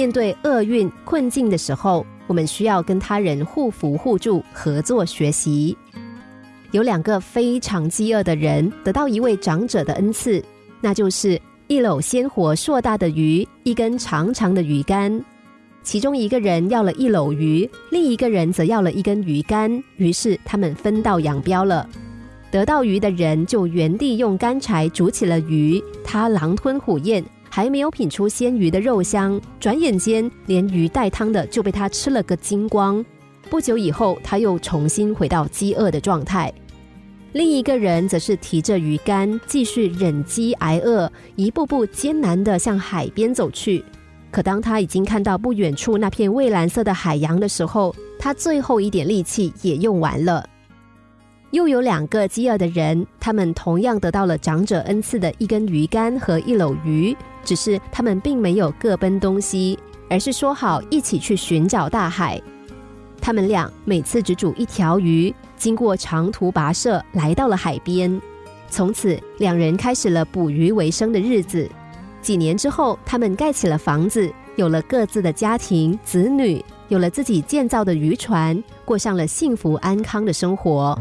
面对厄运困境的时候，我们需要跟他人互扶互助、合作学习。有两个非常饥饿的人得到一位长者的恩赐，那就是一篓鲜活硕大的鱼，一根长长的鱼竿。其中一个人要了一篓鱼，另一个人则要了一根鱼竿。于是他们分道扬镳了。得到鱼的人就原地用干柴煮起了鱼，他狼吞虎咽。还没有品出鲜鱼的肉香，转眼间连鱼带汤的就被他吃了个精光。不久以后，他又重新回到饥饿的状态。另一个人则是提着鱼竿，继续忍饥挨饿，一步步艰难地向海边走去。可当他已经看到不远处那片蔚蓝色的海洋的时候，他最后一点力气也用完了。又有两个饥饿的人，他们同样得到了长者恩赐的一根鱼竿和一篓鱼。只是他们并没有各奔东西，而是说好一起去寻找大海。他们俩每次只煮一条鱼，经过长途跋涉，来到了海边。从此，两人开始了捕鱼为生的日子。几年之后，他们盖起了房子，有了各自的家庭、子女，有了自己建造的渔船，过上了幸福安康的生活。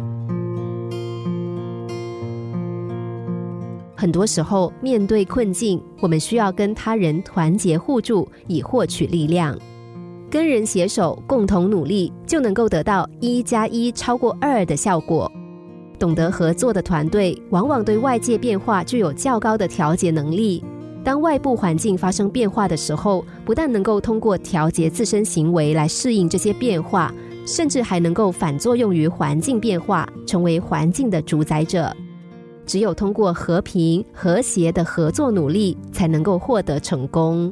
很多时候，面对困境，我们需要跟他人团结互助，以获取力量。跟人携手，共同努力，就能够得到一加一超过二的效果。懂得合作的团队，往往对外界变化具有较高的调节能力。当外部环境发生变化的时候，不但能够通过调节自身行为来适应这些变化，甚至还能够反作用于环境变化，成为环境的主宰者。只有通过和平、和谐的合作努力，才能够获得成功。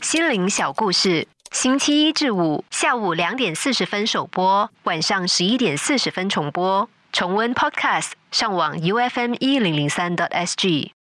心灵小故事，星期一至五下午两点四十分首播，晚上十一点四十分重播。重温 Podcast，上网 U F M 一零零三 t S G。